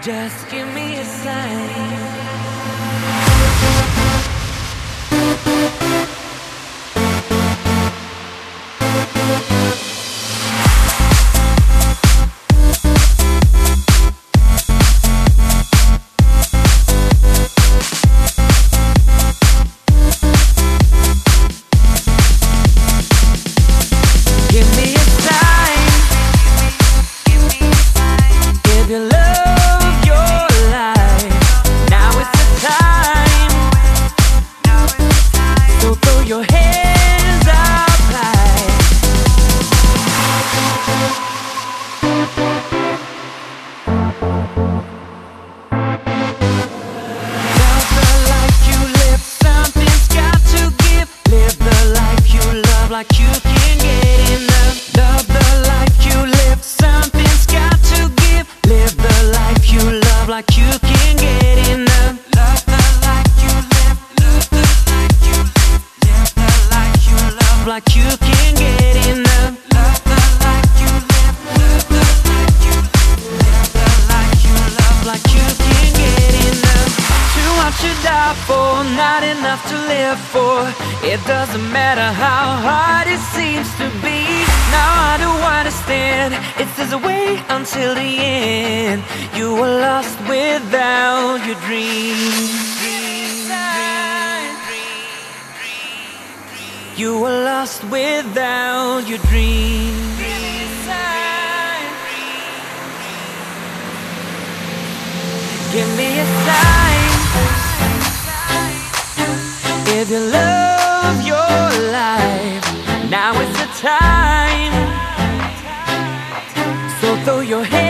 Just throw your hands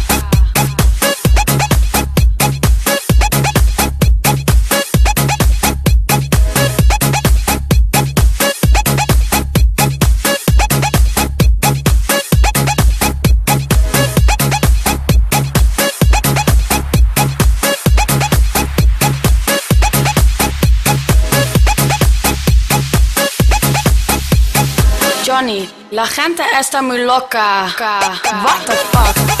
La gente está muy loca. What the fuck?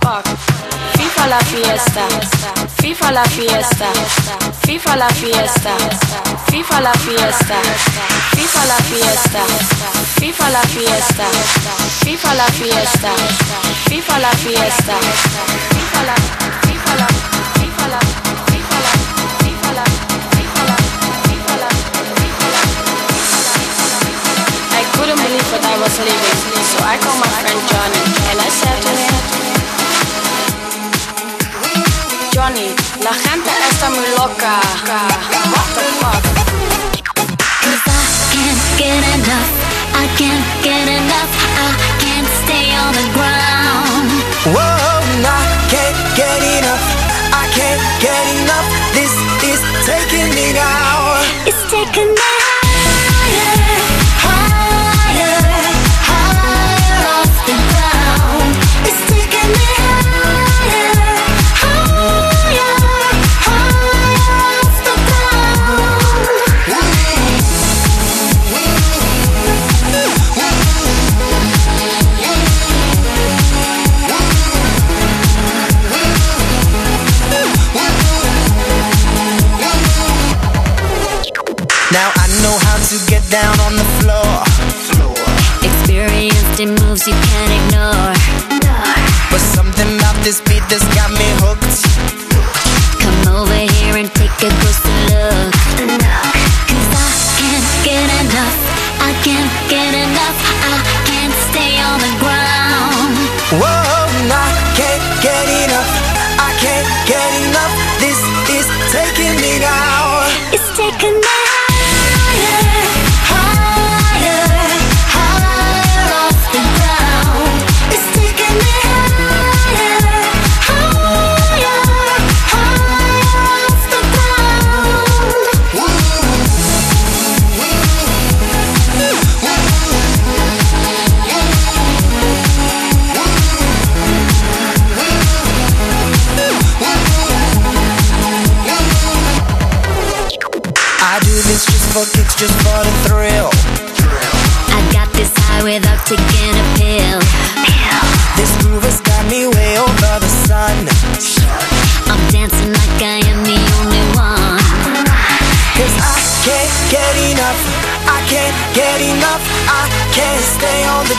Fuck? FIFA la fiesta, FIFA la fiesta, FIFA la fiesta, FIFA la fiesta, FIFA la fiesta, FIFA la fiesta, FIFA la fiesta, FIFA la fiesta, FIFA la, FIFA la, FIFA la, FIFA la, FIFA la, FIFA la, I couldn't believe that I was leaving, so I called my friend Johnny and I said to him. Johnny, la gente está muy loca. What the fuck? Cause I can't get enough. I can't get enough. I can't stay on the ground. Whoa, I can't get enough. I can't get enough. This is taking me now. It's taking me In moves you can't ignore. But something about this beat that's got me hooked.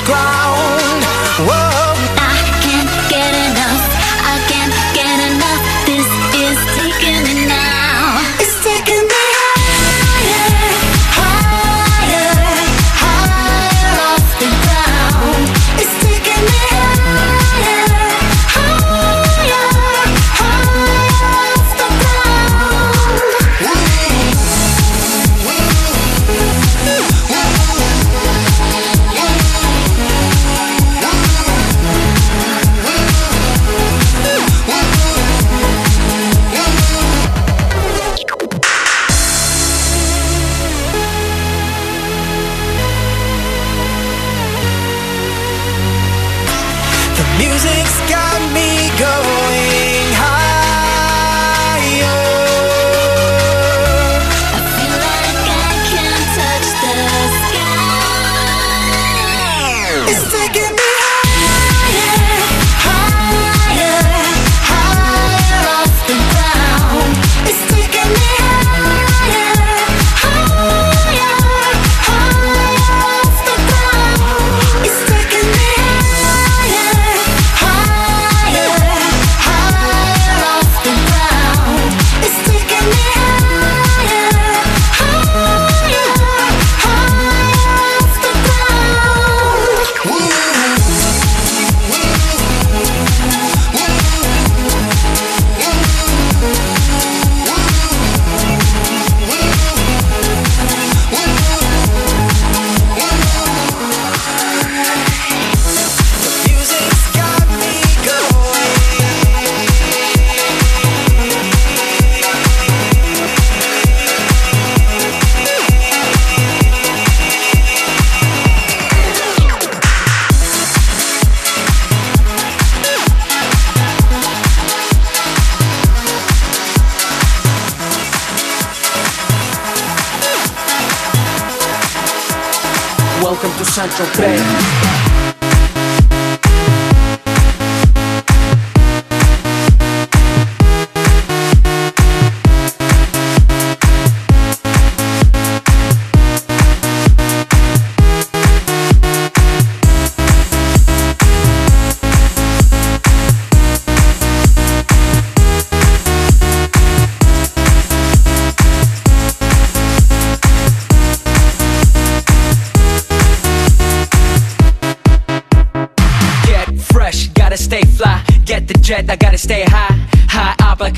Cry.